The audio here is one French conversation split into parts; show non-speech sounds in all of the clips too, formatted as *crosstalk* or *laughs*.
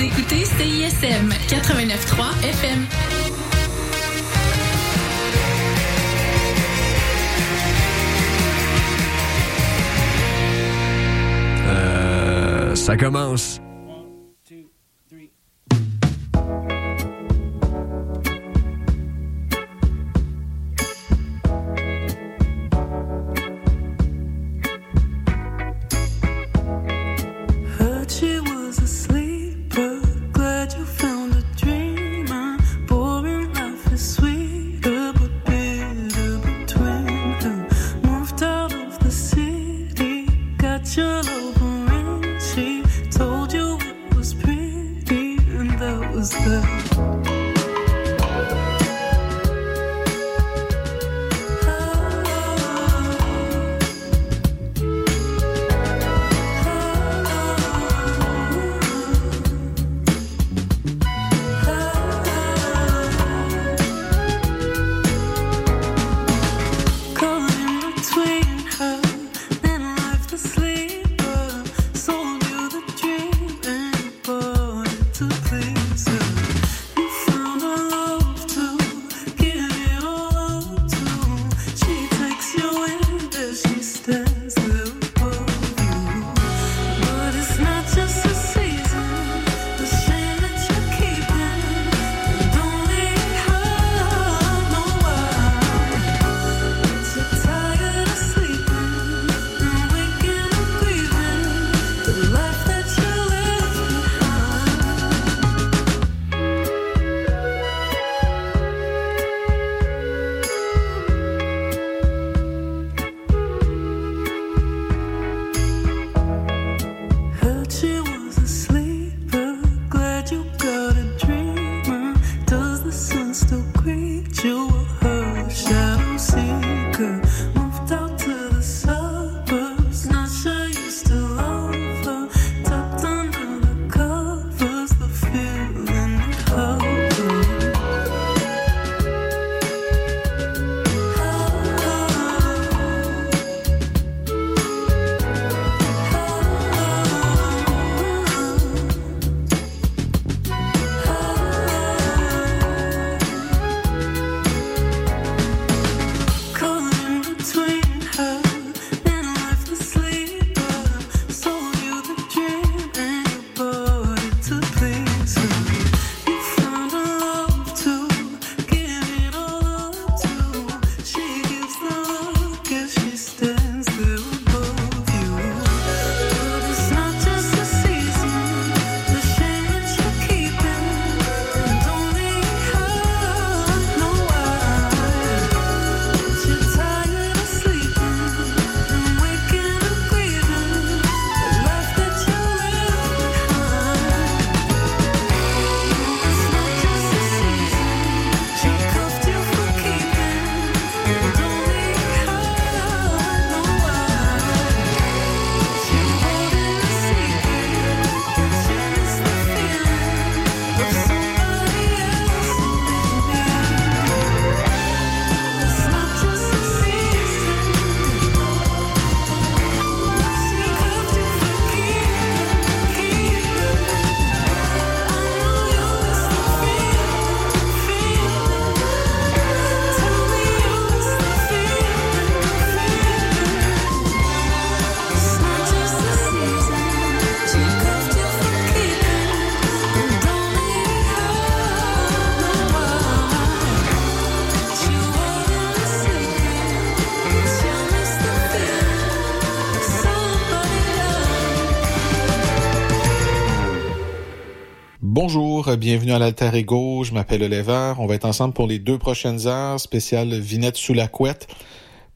Vous écoutez CISM 89.3 FM. Euh, ça commence. Bienvenue à l'Alter Ego, je m'appelle Lever. On va être ensemble pour les deux prochaines heures, spéciale Vinette sous la couette,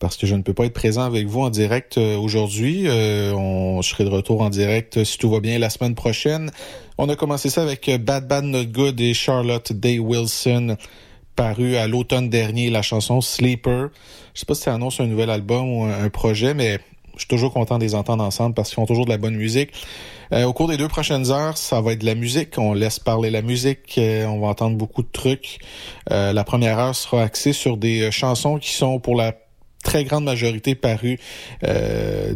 parce que je ne peux pas être présent avec vous en direct euh, aujourd'hui. Euh, je serai de retour en direct, si tout va bien, la semaine prochaine. On a commencé ça avec euh, Bad Bad Not Good et Charlotte Day Wilson, paru à l'automne dernier, la chanson Sleeper. Je sais pas si ça annonce un nouvel album ou un projet, mais je suis toujours content de les entendre ensemble parce qu'ils font toujours de la bonne musique. Euh, au cours des deux prochaines heures, ça va être de la musique. On laisse parler la musique. Euh, on va entendre beaucoup de trucs. Euh, la première heure sera axée sur des chansons qui sont pour la très grande majorité paru euh,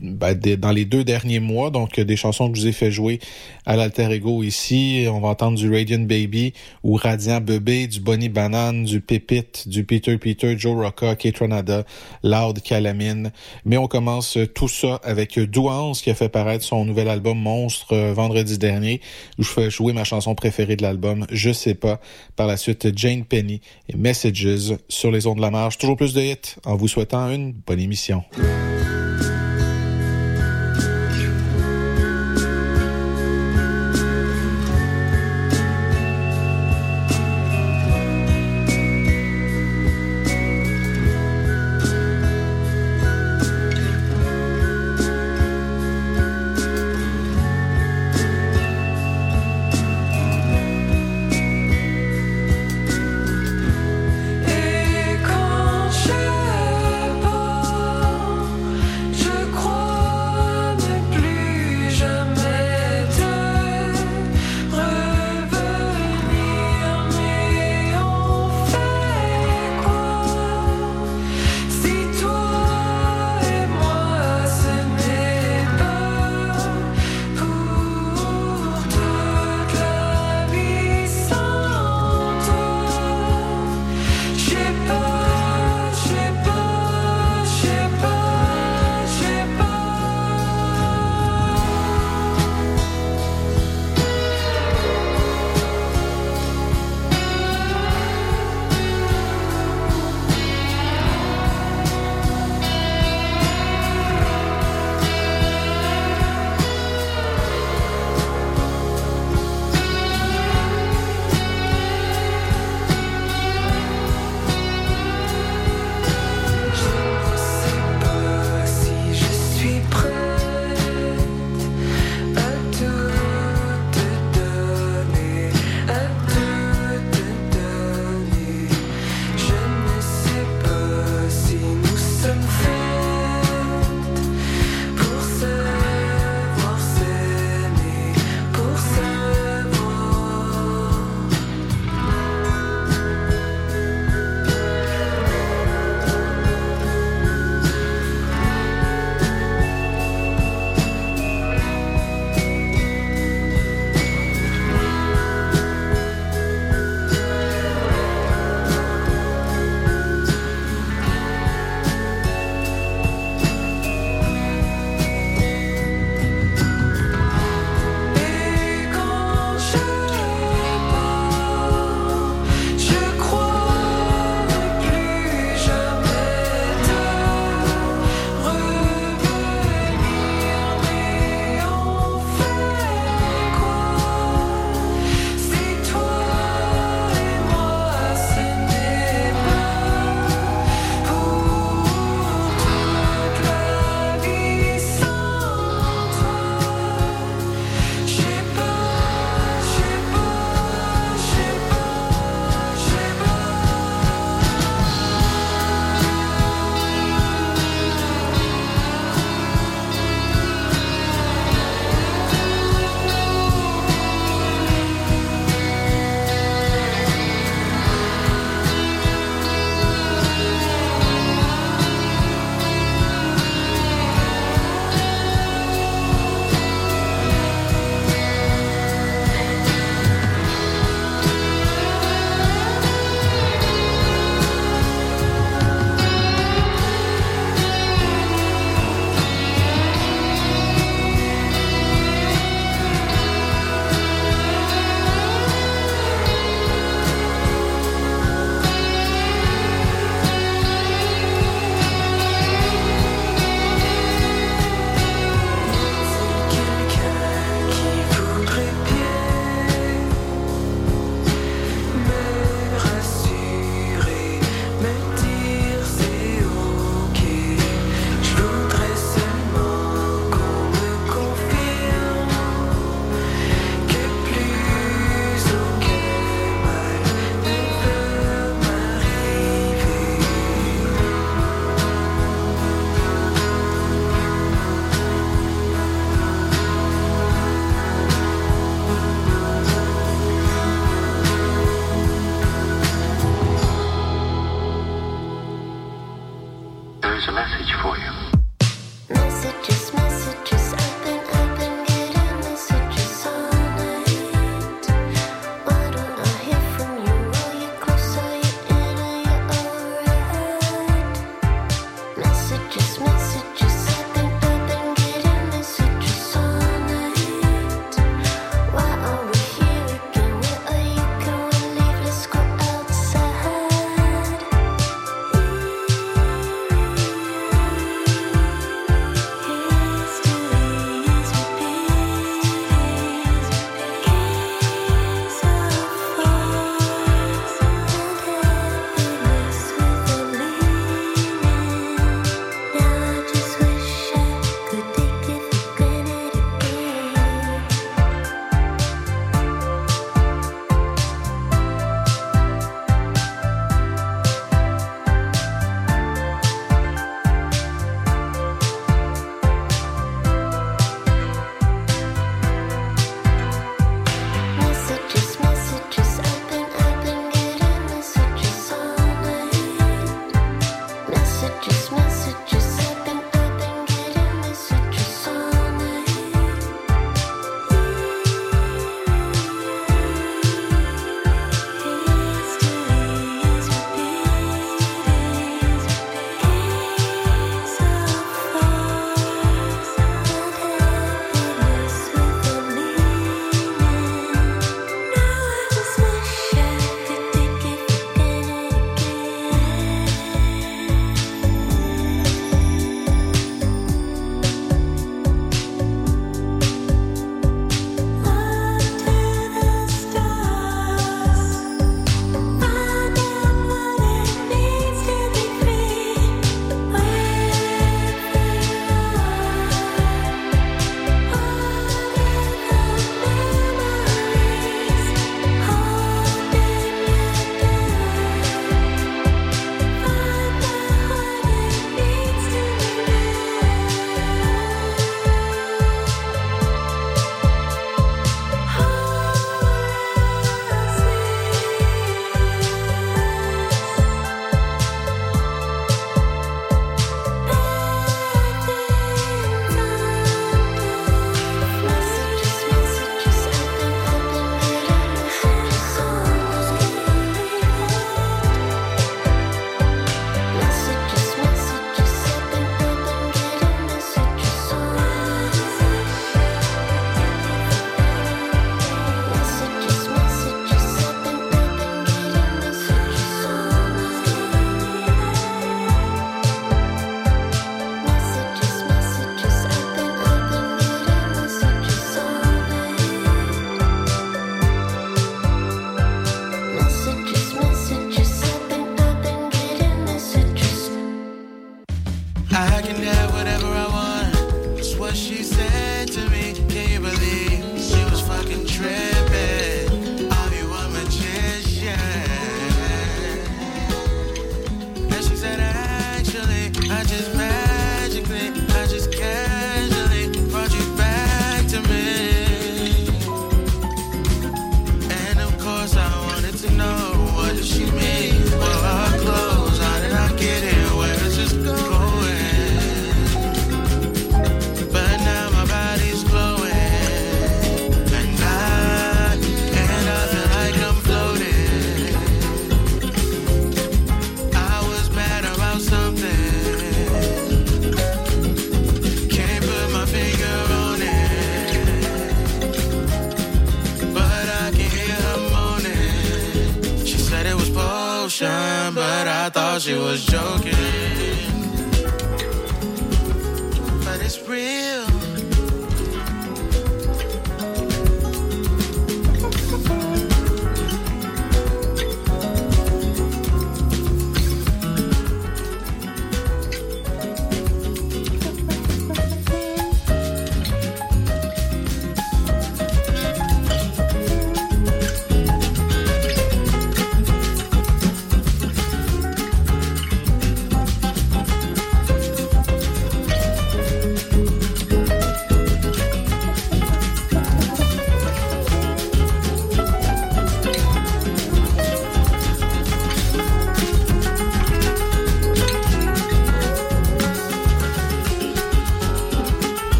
ben, des- dans les deux derniers mois. Donc, des chansons que je vous ai fait jouer à l'Alter Ego ici. On va entendre du Radiant Baby ou Radiant Bébé, du Bonnie Banane, du Pépite, du Peter Peter, Joe Rocca, Kate Ranada, Loud Calamine. Mais on commence tout ça avec Douance qui a fait paraître son nouvel album Monstre euh, vendredi dernier. Où je fais jouer ma chanson préférée de l'album, Je sais pas. Par la suite, Jane Penny et Messages sur les ondes de la marge. Toujours plus de hits en vous souhaitant une bonne émission.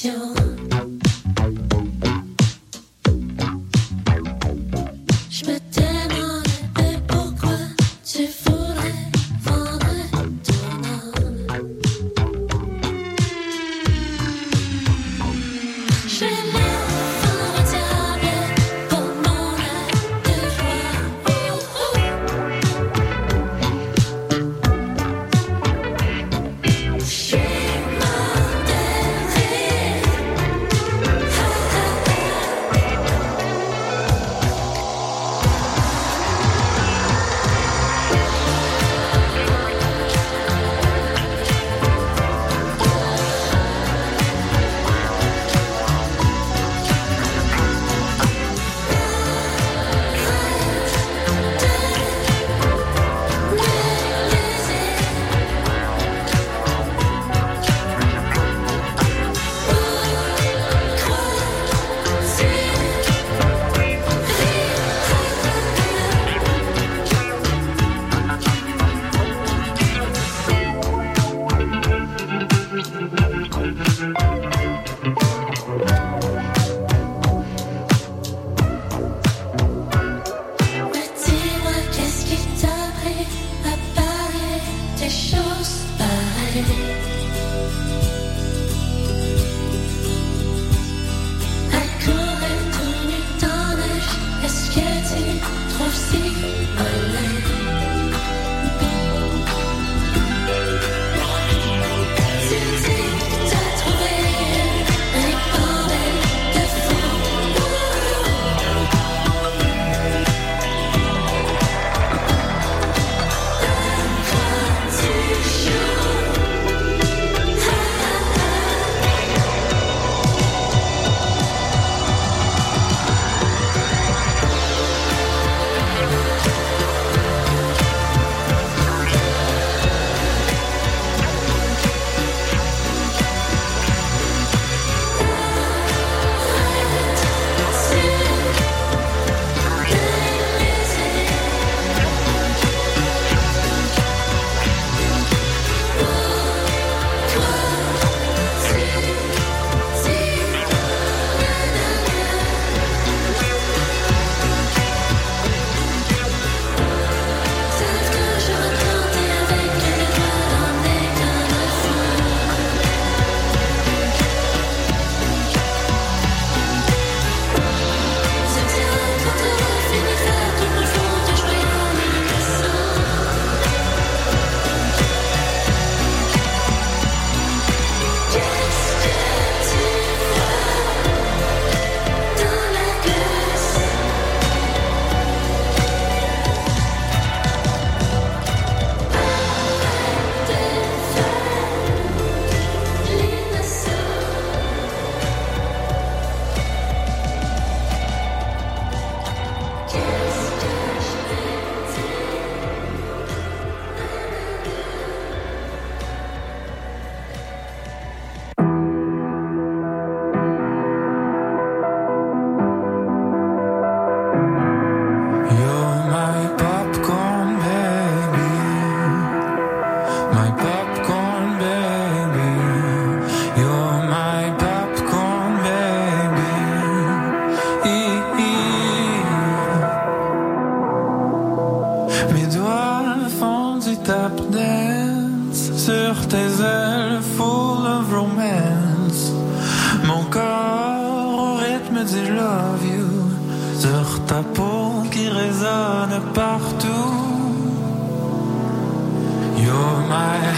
就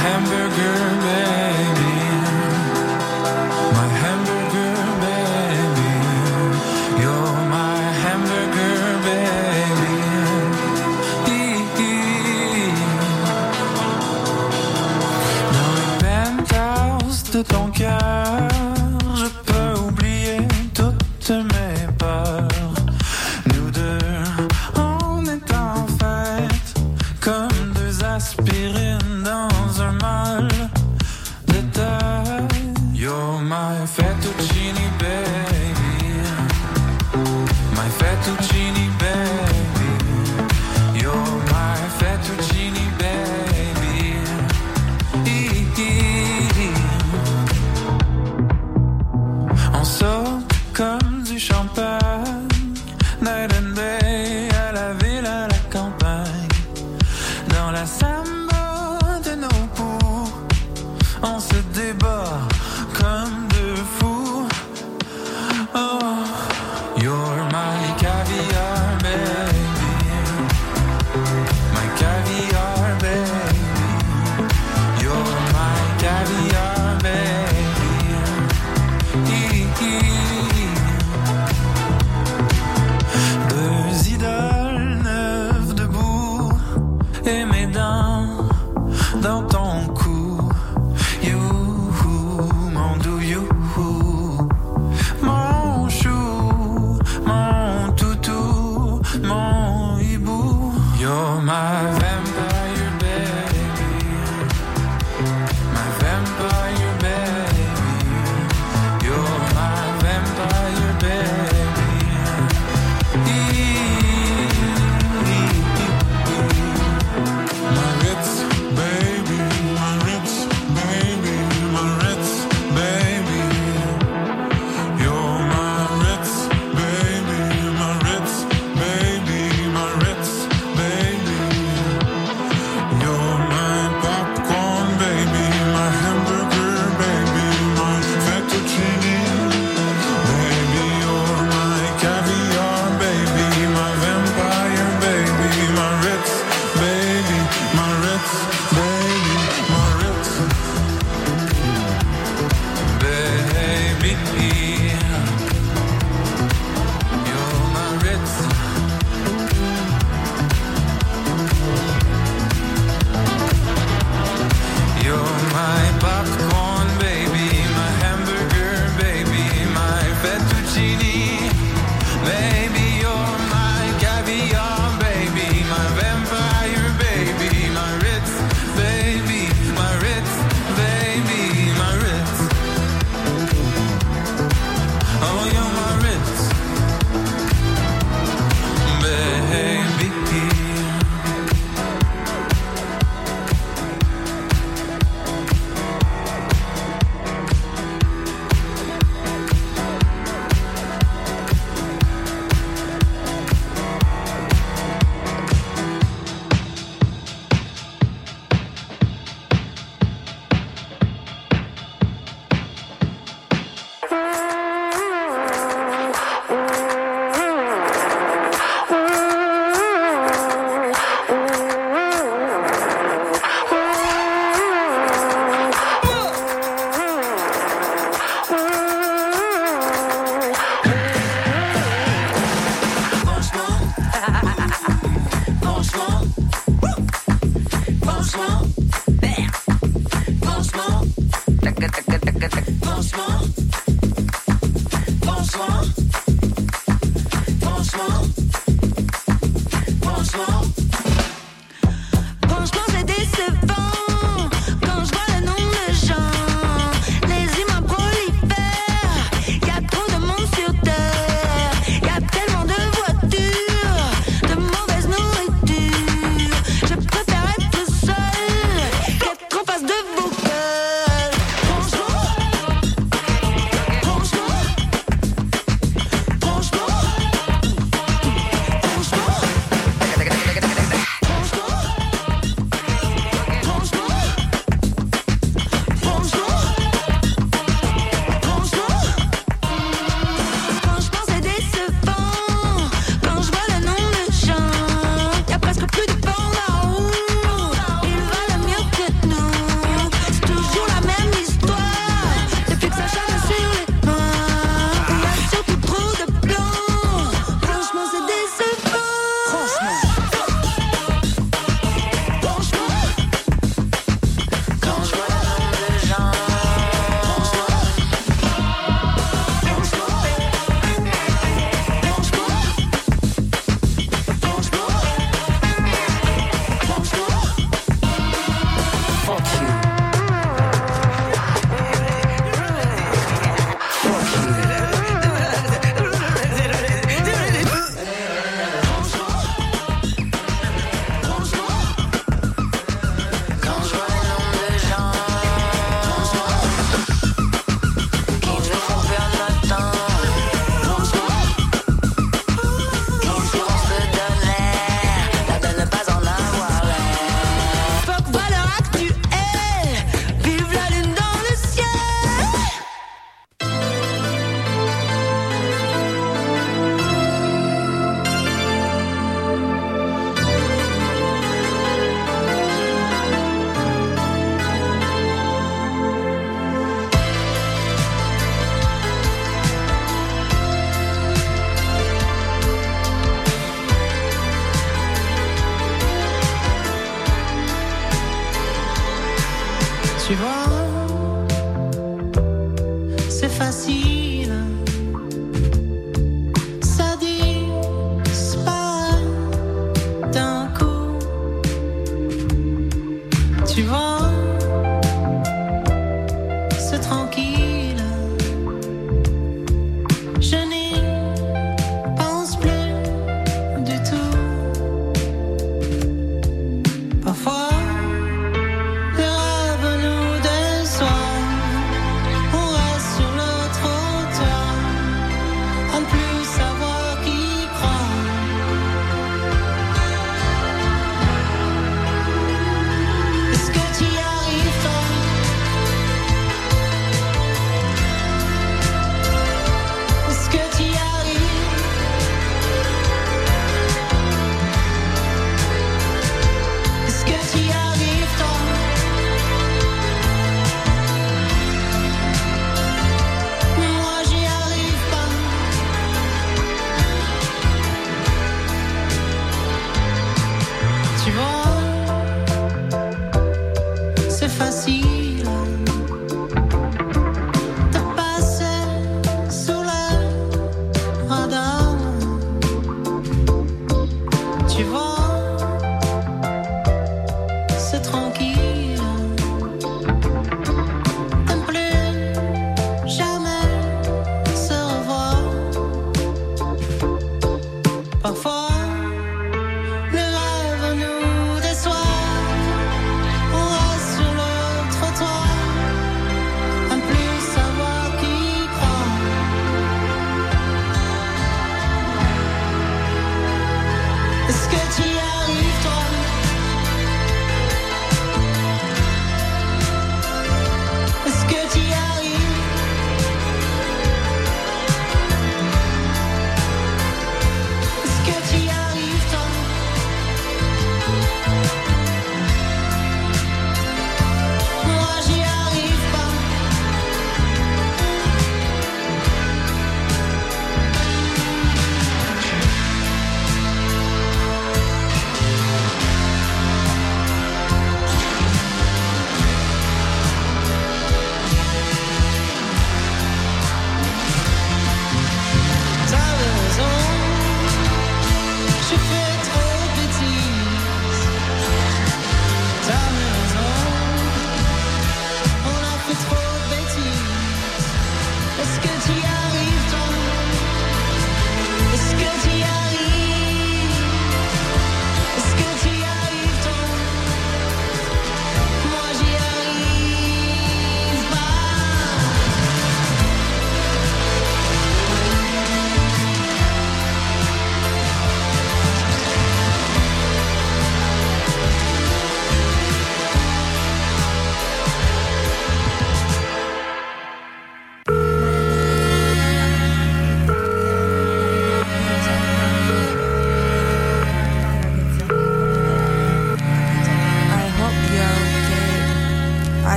hamburger baby.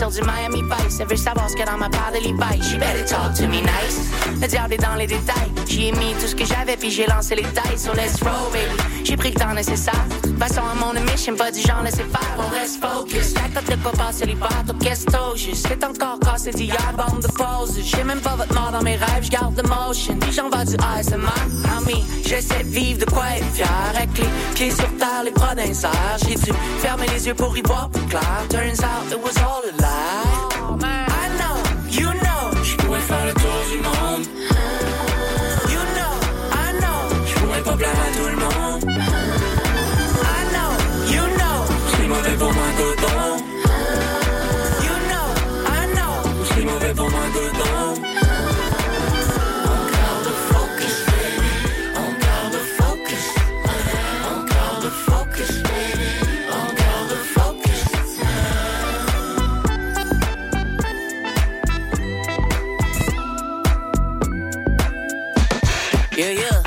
La sur du Miami Vice. Elle veut savoir ce que dans ma part de l'e-bike. She better talk to me nice. Le diable est dans les détails. J'y ai mis tout ce que j'avais puis j'ai lancé les tailles sur let's roll, baby. J'ai pris le temps nécessaire. Passons à mon mission, pas du genre laisser faire. On reste focus. T'as pas de passer les barres, donc qu'est-ce. C'est encore cassé d'hier, bande de pause. J'ai même pas votre mort dans mes rêves, j'garde le motion. Puis j'en vais du ASMR. Ami, j'essaie de vivre de quoi être fier. Avec les pieds sur terre, les bras d'un. J'ai dû fermer les yeux pour y voir plus clair. Turns out it was all a lie. I know, you know, je pourrais faire le tour du monde. Yeah, yeah,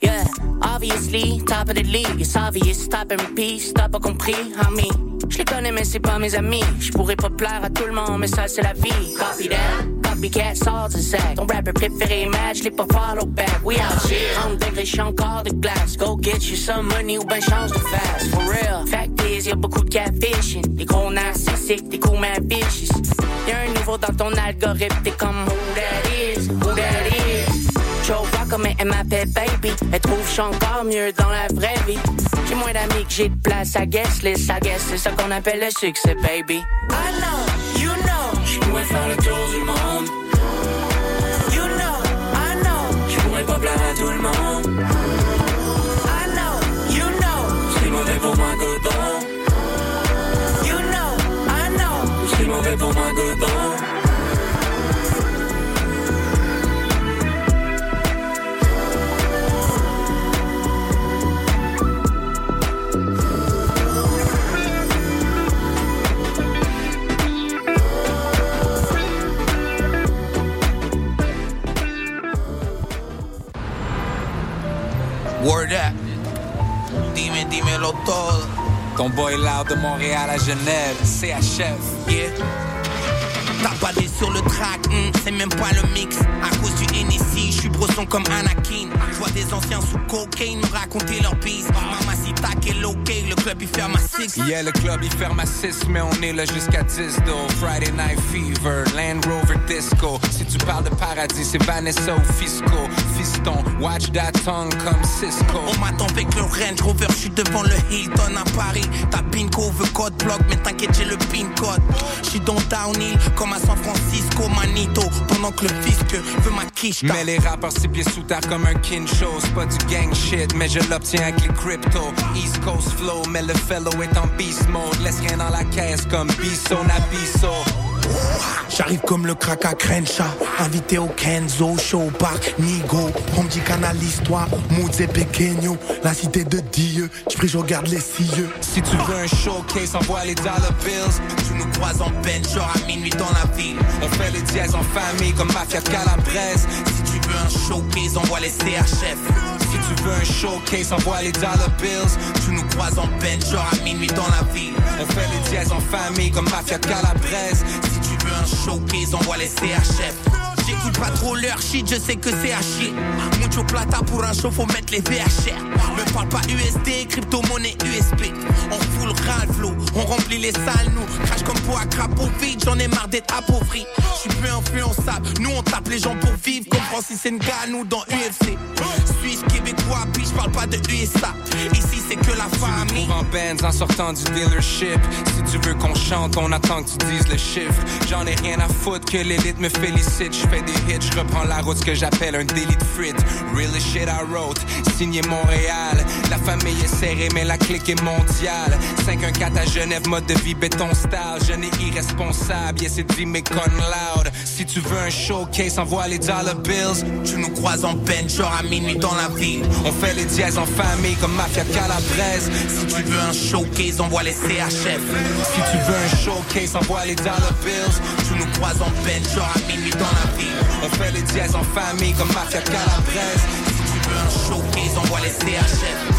yeah. Obviously, top of the league. It's obvious, stop and repeat. T'as pas compris, homie. Je les connais, mais c'est pas mes amis. Je pourrais pas plaire à tout le monde, mais ça, c'est la vie. Copy that. Copycat, sort du sac. Ton rapper préféré, match, les pas follow back. We out here, on degré, encore de glace. Go get you some money ou ben change de fast. For real. Fact is, y'a beaucoup de catfishing. Des gros narcissiques, des cool mad bitches. Y'a un niveau dans ton algorithme, t'es comme who that is, who that is. Comme elle m'appelle baby. Elle trouve que je encore mieux dans la vraie vie. J'ai moins d'amis que j'ai de place à guest list. I guess c'est ça qu'on appelle le succès, baby. I know, you know, je pourrais faire le tour du monde. You know, I know, je pourrais pas plaire à tout le monde. I know, you know, c'est mauvais pour moi dedans. You know, I know, c'est mauvais pour moi dedans. Todo. Ton boy loud de Montréal à Genève, CHF. Yeah. T'as badé sur le track, hmm, c'est même pas le mix. À cause du NSI, je suis brosson comme Anakin. Je vois des anciens sous cocaine me raconter leur bise. Mamacita, quel ok, le club il ferme à 6. Yeah, le club il ferme à 6, mais on est là jusqu'à 10 though. Friday Night Fever, Land Rover Disco. Si tu parles de paradis, c'est Vanessa ou Fisco. Fiston, watch that tongue comme Cisco. On m'attend avec le Range Rover, je suis devant le Hilton à Paris. Ta pinko veut code block, mais t'inquiète, j'ai le pin code. Je suis dans Downhill, comme à San Francisco, Manito. Pendant que le fisc veut ma quiche. Mais les rappeurs six pieds sous terre comme un kincho C'est pas du gang shit, mais je l'obtiens avec les crypto East Coast flow, mais le fellow est en beast mode. Laisse rien dans la caisse comme Bisso Nabiso J'arrive comme le crack à Crenshaw. Invité au Kenzo, show bar Nigo. On me dit canalise-toi, Moods et Pequeño. La cité de Dieu, j'prie je regarde les cieux. Si tu veux un showcase, envoie les dollar bills. Tu nous croises en bench, à minuit dans la ville. On fait les dièses en famille comme Mafia Calabrese. Si tu veux un showcase, envoie les CHF Si tu veux un showcase, envoie les dollar bills. Tu nous croises en bench, à minuit dans la ville. On fait les dièses en famille comme Mafia Calabrese. Tu un showcase, envoie les CHF J'écoute pas trop leur shit, je sais que c'est à chier. Mucho plata pour un show, faut mettre les VHR. Me parle pas USD, crypto-monnaie USP. On fout le Ralph on remplit les salles, nous. Crash comme pour crapaud vide, j'en ai marre d'être appauvri. J'suis plus influençable, nous on tape les gens pour vivre. Comme Francis Ngannou dans UFC. Suisse, québécois, puis j'parle pas de USA. Ici c'est que la famille. en Benz en sortant du dealership Si tu veux qu'on chante, on attend que tu dises le chiffre J'en ai rien à foutre que l'élite me félicite Je je reprends la route, ce que j'appelle un délit de frites Real shit I wrote, signé Montréal. La famille est serrée, mais la clique est mondiale. 514 à Genève, mode de vie béton style. Jeune et irresponsable, yeah c'est dit mais con loud. Si tu veux un showcase, envoie les dollar bills. Tu nous croises en bench, genre à minuit dans la ville. On fait les dièses en famille comme Mafia de Calabrese. Si tu veux un showcase, envoie les CHF Si tu veux un showcase, envoie les dollar bills. Tu nous croises en bench, genre à minuit dans la ville On fait les dièses en famille comme Mafia Calabrese. Si tu veux un showcase, envoie les CHF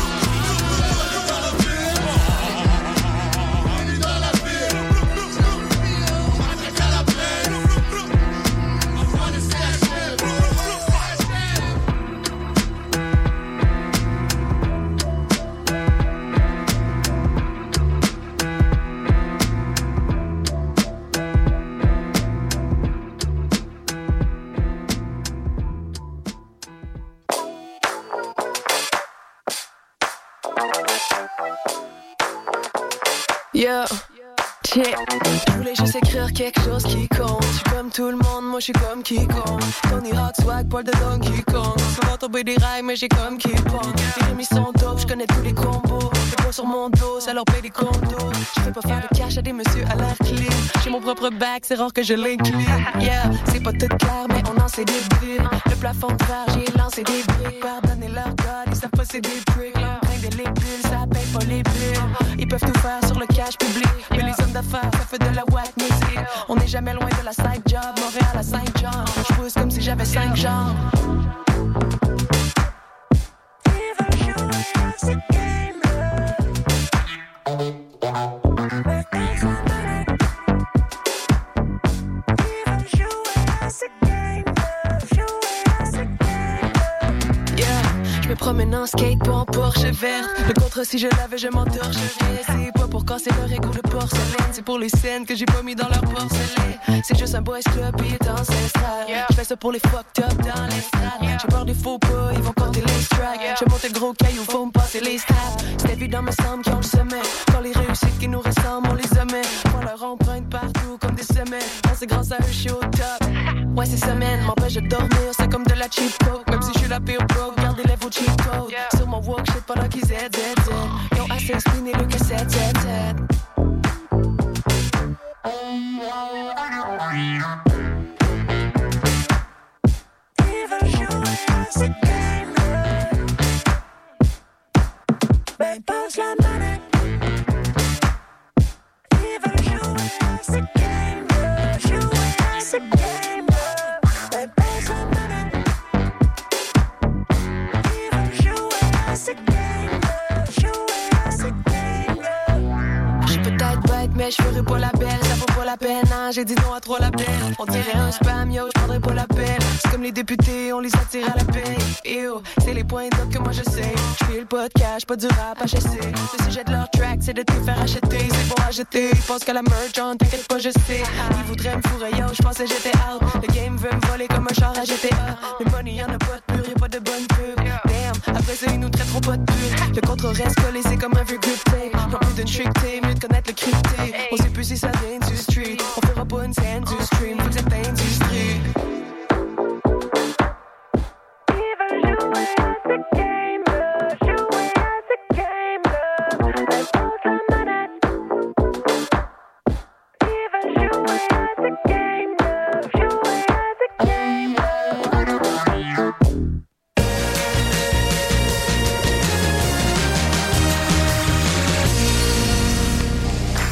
je suis comme quiconque. Tony Hawk, swag, poil de Donkey Kong. Souvent tomber des rails, mais j'ai comme qui pong. Les remis sont dope, je connais tous les combos. Les poids sur mon dos, ça leur paye des condos. Je fais pas faire de cash à des messieurs à l'air clean. J'ai mon propre bac, c'est rare que je l'incline. Yeah, c'est pas tout clair, mais on en sait des bulles. Le plafond de verre, j'ai lancé des briques. Pardonnez leur god, ils savent pas c'est des bricks. Rien de les bulles, ça paye pas les bulles. Ils peuvent tout faire sur le cash public. Mais les hommes d'affaires, ça fait de la music. On n'est jamais loin de la side job, Montréal à Saint-Jean. Je pousse comme si j'avais cinq jambes. Promène en skate, pas en Porsche verte. Le contre, si je l'avais, je m'entorcherais. C'est pas pour casser leur égo de porcelaine. C'est pour les scènes que j'ai pas mis dans leur porcelaine. C'est juste un boys club et est ancestral. Je fais ça pour les fucked up dans l'estrade. J'ai peur des faux pas, ils vont compter les strikes. Je monte le gros caillou, faut me passer les straps. C'est évident, me semble qu'ils ont le sommet. Quand les réussites qui nous ressemblent, on les omet. On leur emprunte partout comme des semelles. Quand c'est grâce à eux, je suis au top. Ouais, ces semaines m'empêchent de dormir, c'est comme de la cheap coke. Même si je suis la pire broke, gardez les vos cheat codes. Sur mon walk, shit pendant qu'ils z z z. Ils ont assez expliqué le que 7 7 7. Ben passe la manette. Ils veulent jouer à ce game, jouer à ce je ferai pas la belle. La peine, hein, j'ai dit non à trois labels. On dirait un spam, yo, je pas l'appel. C'est comme les députés, on les attire à la paix. Yo, c'est les points d'op que moi je sais. Je fais le podcast, pas du rap HSC. Le sujet de leur track, c'est de te faire acheter. C'est bon à jeter, ils pensent qu'à la merch, on t'inquiète pas, je sais. Ils voudraient me fourrer, yo, je pensais j'étais out. Le game veut me voler comme un char à GTA. Le money, y'en a pas de pur, y'a pas de bonne pub. Damn, après ça, ils nous traiteront pas de. Le contre reste collé, c'est comme un vieux grip tape. Non plus d'une trick tape, mieux de connaître le crypté. On sait plus si ça vient du street. On fera pas une scène du stream, faut que cette industrie.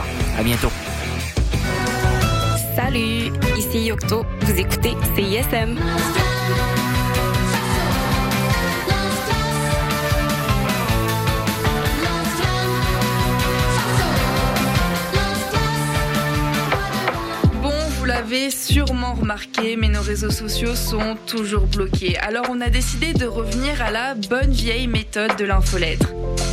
Benstar. À bientôt. Salut, ici Yocto. Vous écoutez CISM. Bon, vous l'avez sûrement remarqué, mais nos réseaux sociaux sont toujours bloqués. Alors on a décidé de revenir à la bonne vieille méthode de l'infolettre.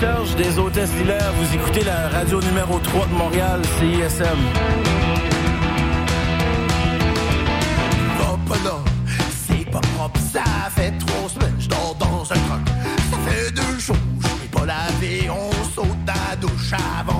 Des Hôtesses d'Hilaire. Vous écoutez la radio numéro 3 de Montréal, CISM. Va pas là, c'est pas propre, ça fait trois semaines, je dors dans un truck. Ça fait deux jours, je pas lavé, on saute dans la douche avant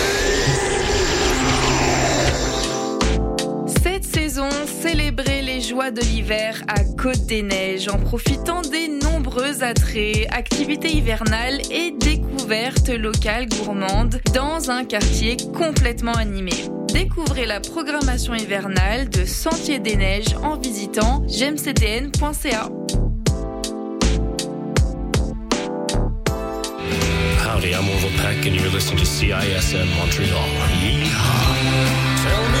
célébrer les joies de l'hiver à Côte des Neiges en profitant des nombreux attraits, activités hivernales et découvertes locales gourmandes dans un quartier complètement animé. Découvrez la programmation hivernale de Sentier des Neiges en visitant me,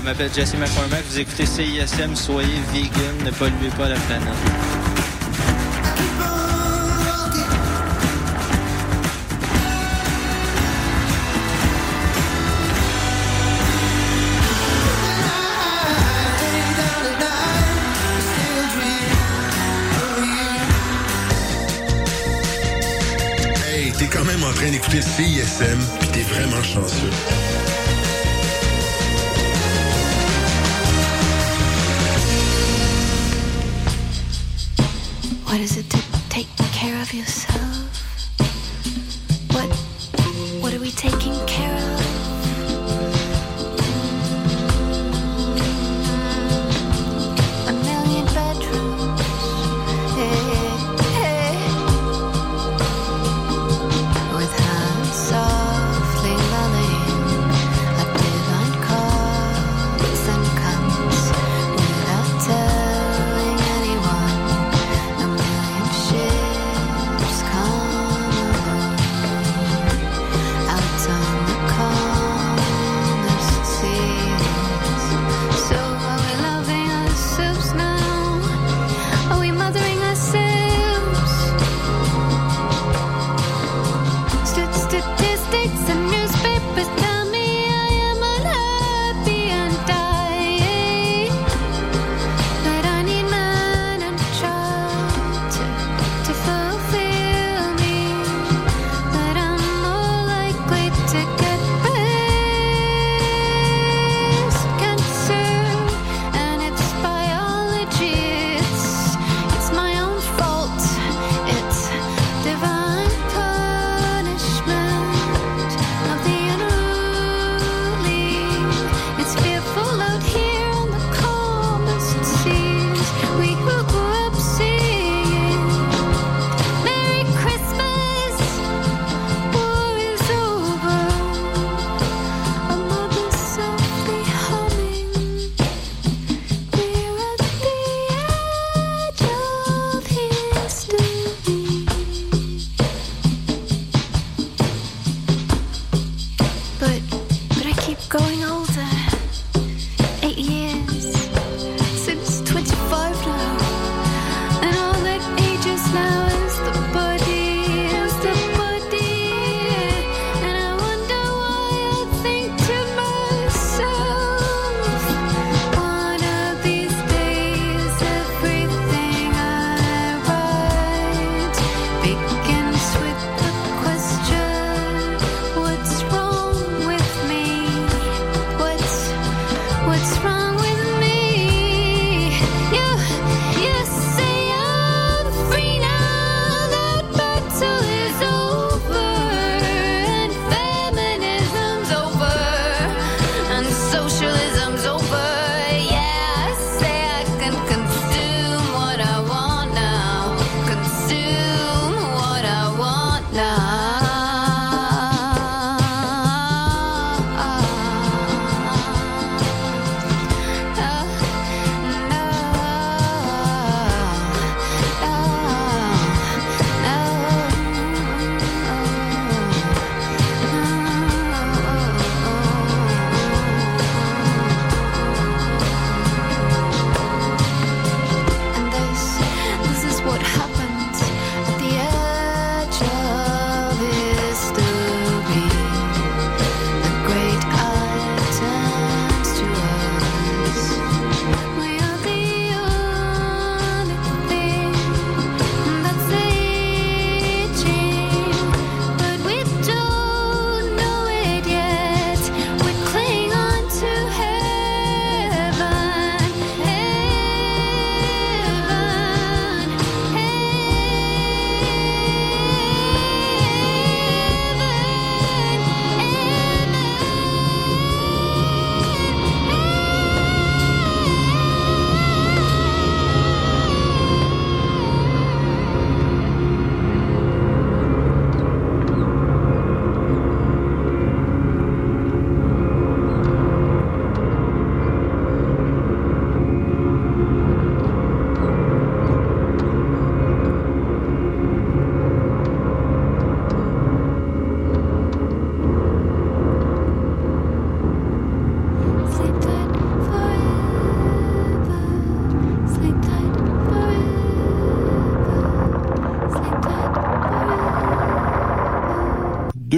Je m'appelle Jesse McCormack, vous écoutez CISM, soyez vegan, ne polluez pas la planète. Hey, t'es quand même en train d'écouter CISM, puis t'es vraiment chanceux.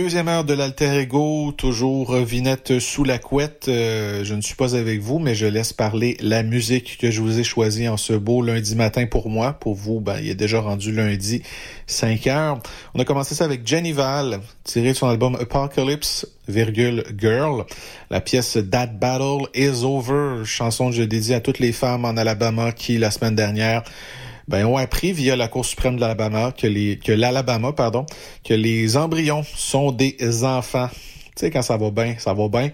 Deuxième heure de l'Alter Ego, toujours euh, Vinette sous la couette. Euh, je ne suis pas avec vous, mais je laisse parler la musique que je vous ai choisie en ce beau lundi matin pour moi. Pour vous, ben, il est déjà rendu lundi 5 heures. On a commencé ça avec Jenny Val, tiré de son album Apocalypse, virgule Girl. La pièce That Battle is Over, chanson que je dédie à toutes les femmes en Alabama qui, la semaine dernière, ben, ont appris via la Cour suprême de l'Alabama que les que l'Alabama, pardon, que les embryons sont des enfants. Tu sais, quand ça va bien, ça va bien.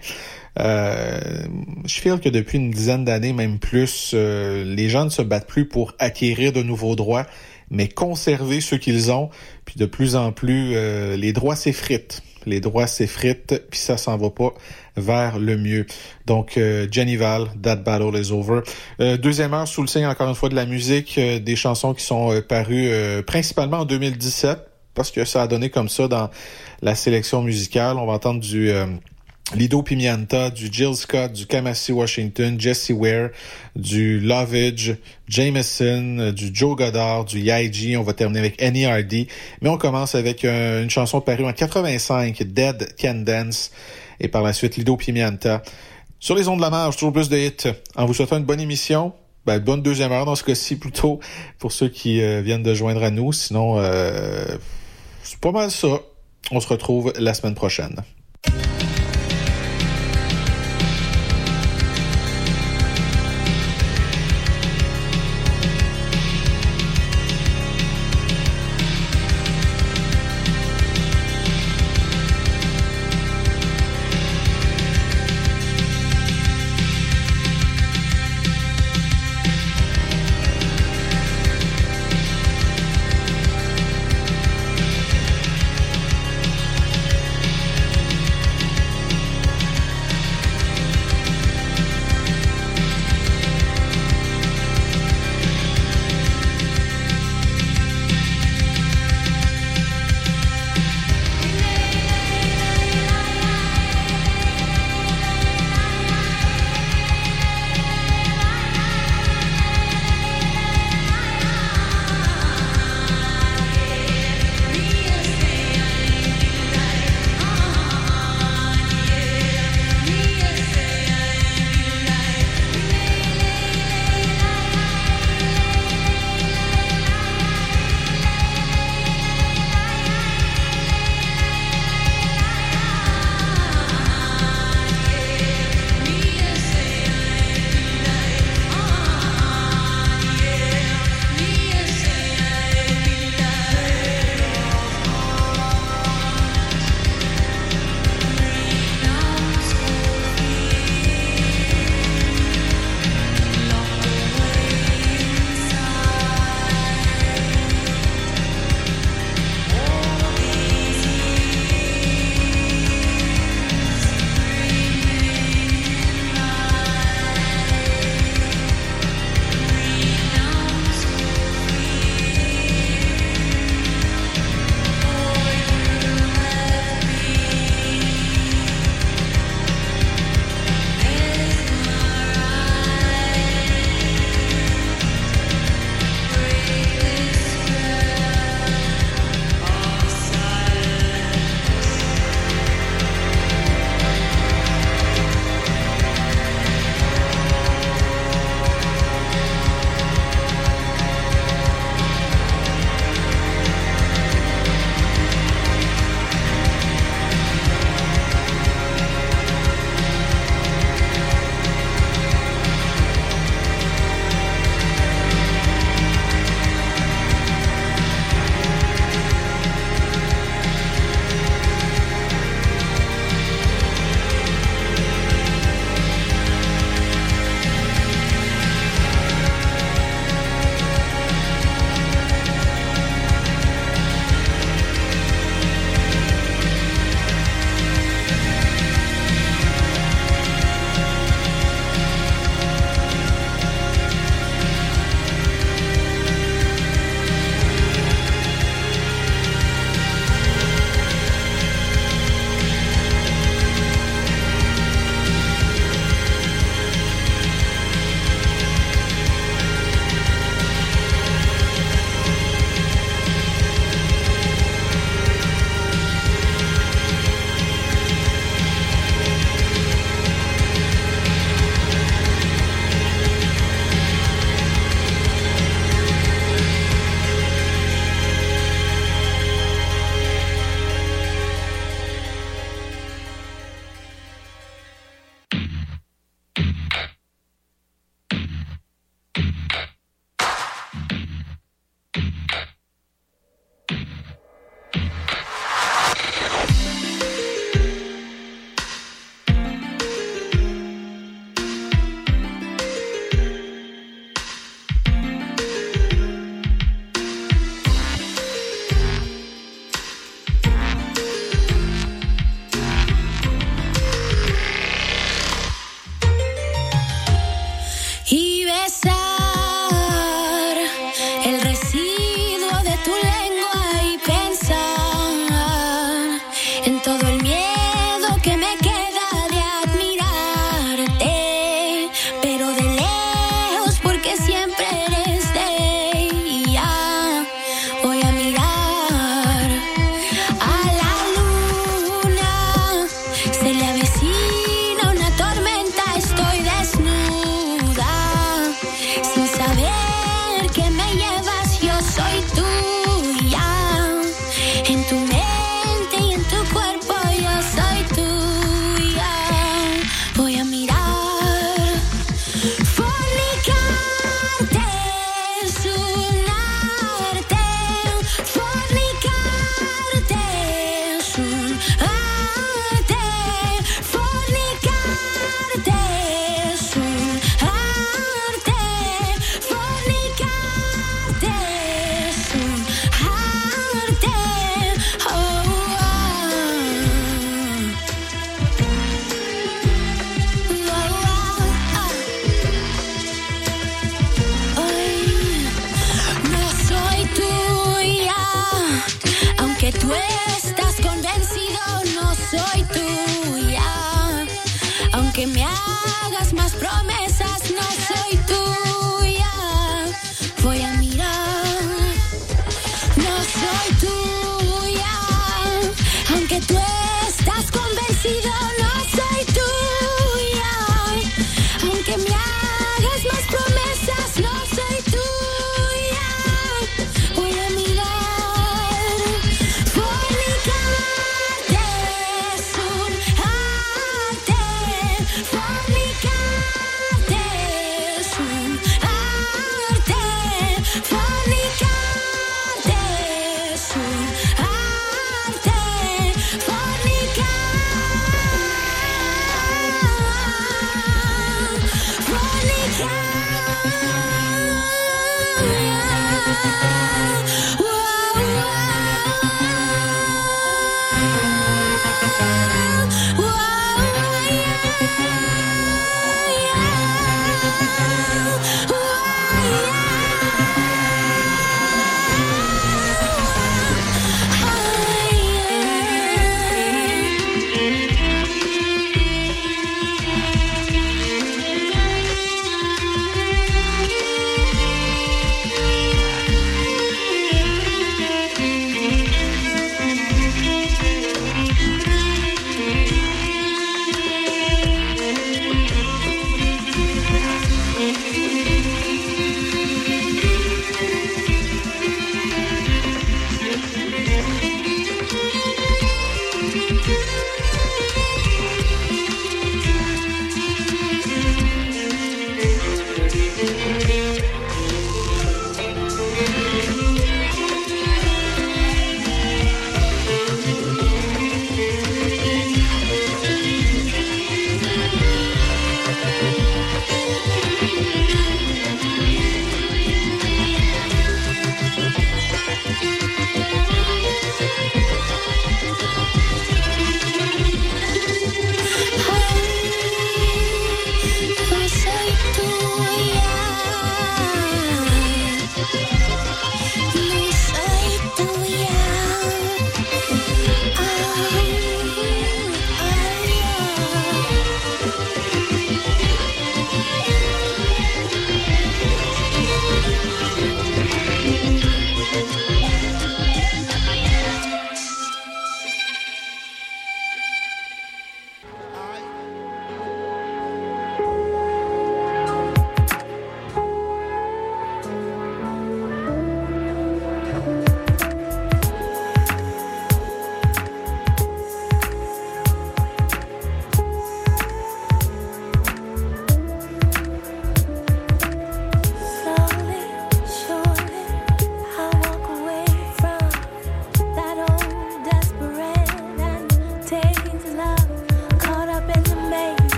Euh, je feel que depuis une dizaine d'années, même plus, euh, les gens ne se battent plus pour acquérir de nouveaux droits, mais conserver ceux qu'ils ont. Puis de plus en plus, euh, les droits s'effritent. Les droits s'effritent, puis ça s'en va pas vers le mieux. Donc, euh, Jenny Val, That Battle is Over. Euh, deuxième heure, sous le signe encore une fois de la musique, euh, des chansons qui sont euh, parues principalement en 2017, parce que ça a donné comme ça dans la sélection musicale. On va entendre du... Lido Pimienta, du Jill Scott, du Kamasi Washington, Jesse Ware, du Lovage, Jameson, du Joe Goddard, du Yaiji. On va terminer avec Annie Hardy. Mais on commence avec une chanson parue en 85, Dead Can Dance. Et par la suite, Lido Pimienta. Sur les ondes de la marge, toujours plus de hits. En vous souhaitant une bonne émission. Ben, bonne deuxième heure dans ce cas-ci plutôt pour ceux qui euh, viennent de joindre à nous. Sinon, euh, c'est pas mal ça. On se retrouve la semaine prochaine.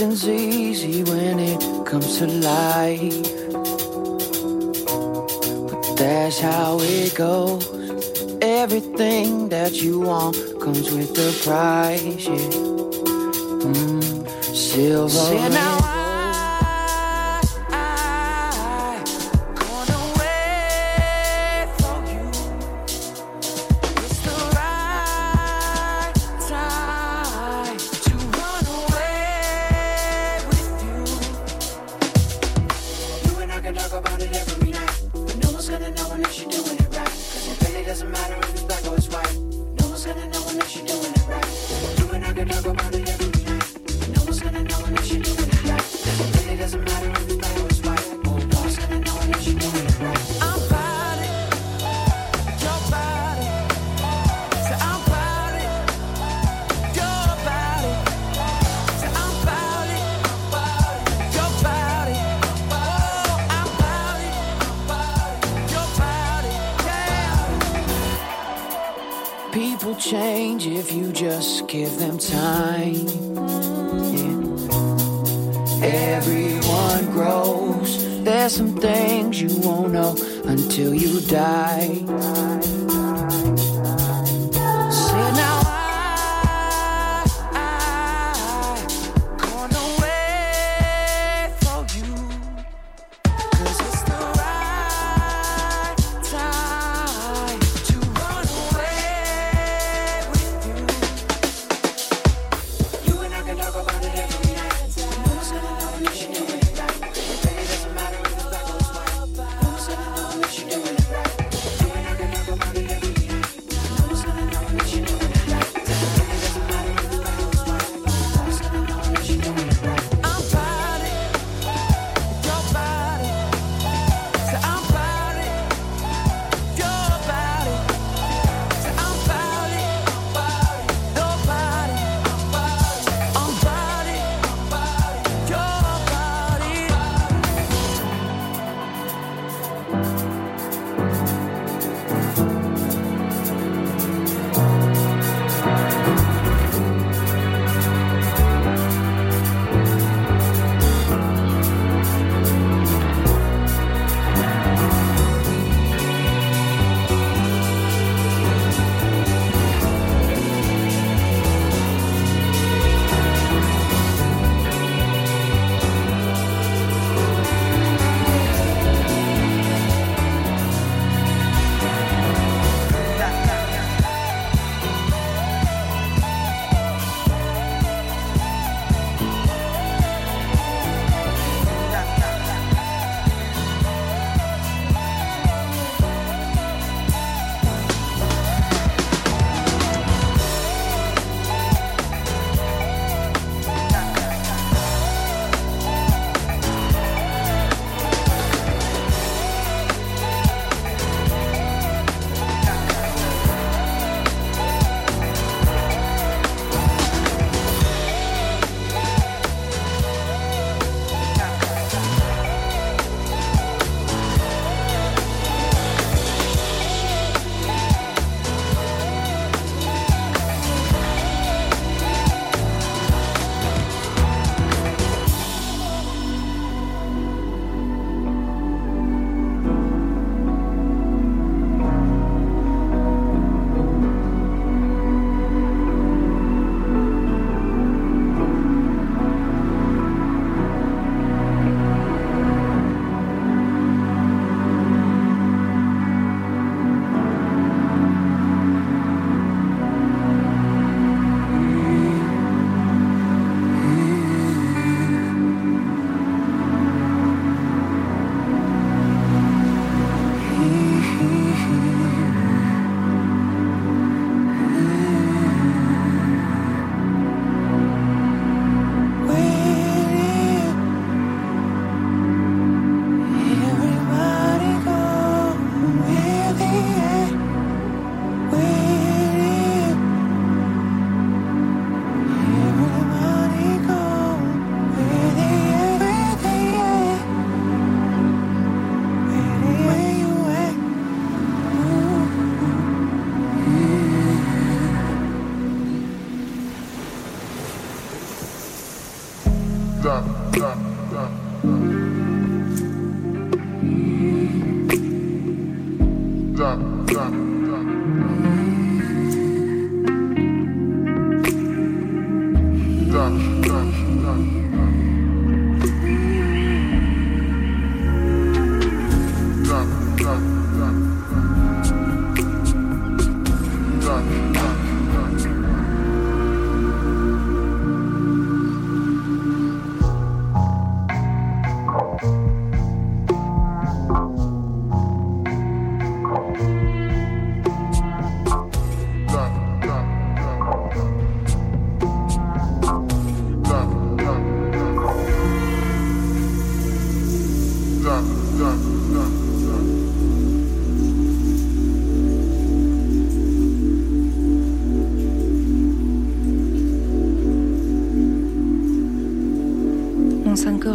nothing's easy when it comes to life. But that's how it goes. Everything that you want comes with a price. Yeah. Mm, silver.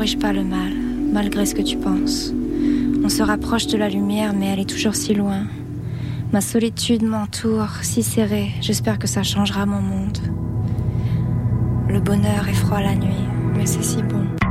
corrige pas le mal, malgré ce que tu penses. On se rapproche de la lumière, mais elle est toujours si loin. Ma solitude m'entoure, si serrée, j'espère que ça changera mon monde. Le bonheur est froid la nuit, mais c'est si bon.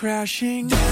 crashing down.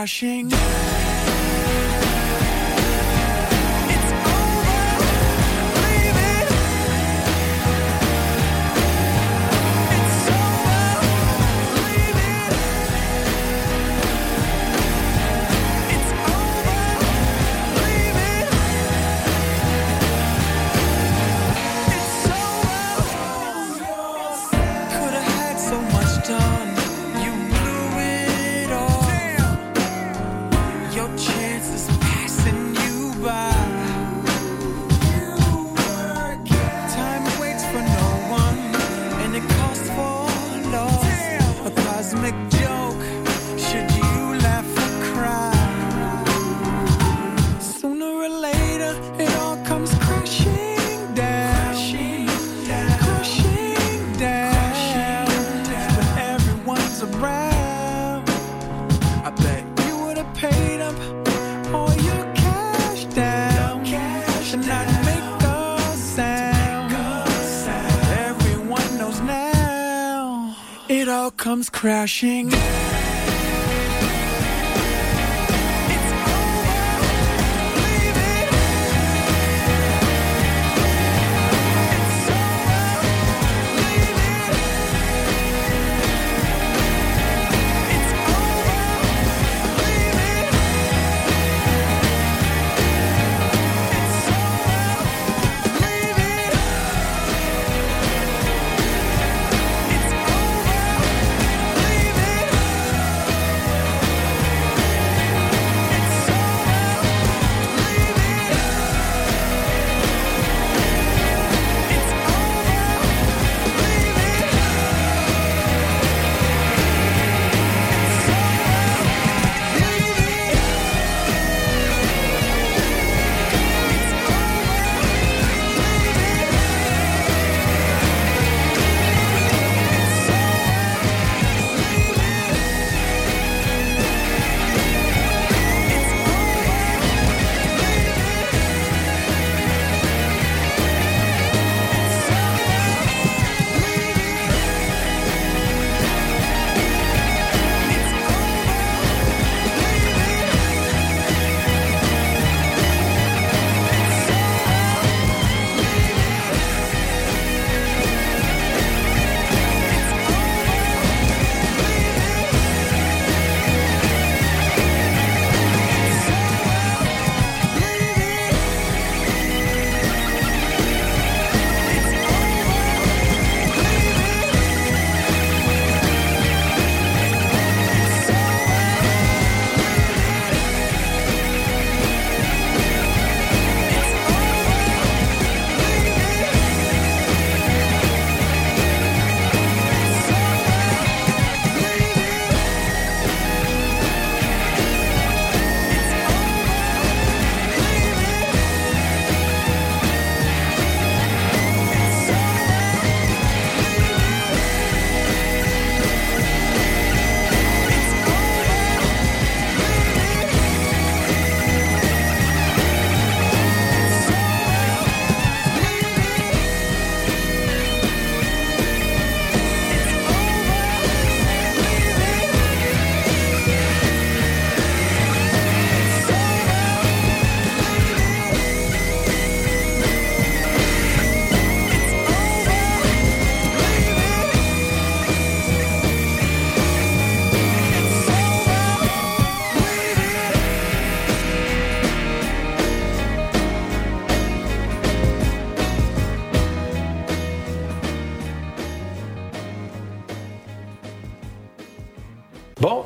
Crashing. Comes crashing.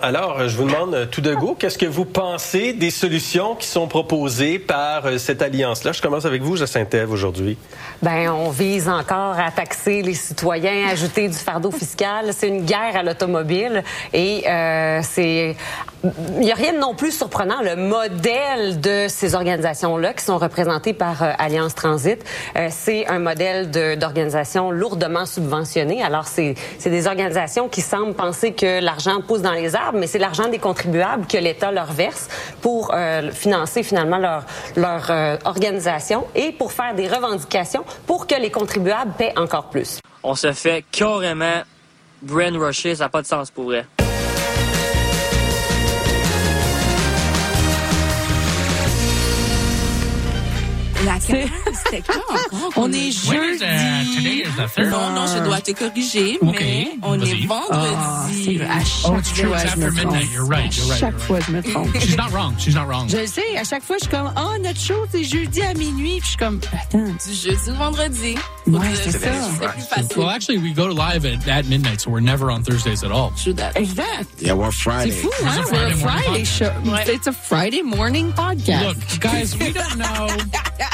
Alors, je vous demande euh, tout de go, qu'est-ce que vous pensez des solutions qui sont proposées par euh, cette alliance-là? Je commence avec vous, Jacinthe aujourd'hui. Ben, on vise encore à taxer les citoyens, ajouter du fardeau fiscal. C'est une guerre à l'automobile et euh, c'est. Il n'y a rien de non plus surprenant. Le modèle de ces organisations-là, qui sont représentées par euh, Alliance Transit, euh, c'est un modèle d'organisation lourdement subventionné. Alors, c'est des organisations qui semblent penser que l'argent pousse dans les arbres, mais c'est l'argent des contribuables que l'État leur verse pour euh, financer finalement leur, leur euh, organisation et pour faire des revendications pour que les contribuables paient encore plus. On se fait carrément brainwasher, ça n'a pas de sens pour vrai. La c'était *laughs* quand encore? On est When is that? Today jeudi. is the third. Non, non, je dois te corriger, mais on est Ah, vendredi. c'est vrai, à chaque Oh, it's true, it's after midnight. You're right, you're right, Chaque fois, je me trompe. *laughs* She's not wrong. She's not wrong. Je le sais, à chaque fois, je suis comme, oh, notre show, c'est jeudi à minuit. Puis je suis comme, attends. Du jeudi au vendredi. Ouais, c'est ça. C'est plus facile. Well, actually, we go live at, at midnight, so we're never on Thursdays at all. Exact. Yeah, we're C'est fou, hein? It's a We're a Friday Friday show. It's a Friday morning podcast. Look, guys, we don't know. *laughs*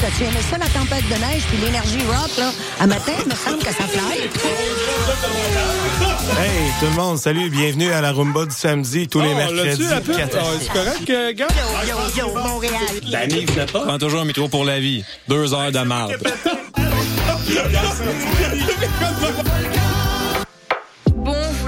T'as-tu aimé ça, la tempête de neige puis l'énergie rock, là? À matin, il me semble que ça fly. Hey, tout le monde, salut, bienvenue à la Rumba du samedi, tous les Oh, mercredis. la Ah, c'est correct, euh, gars? Yo, yo, Montréal. Danny, venez pas. Prends toujours un métro pour la vie. Deux heures de marde. *laughs* *laughs*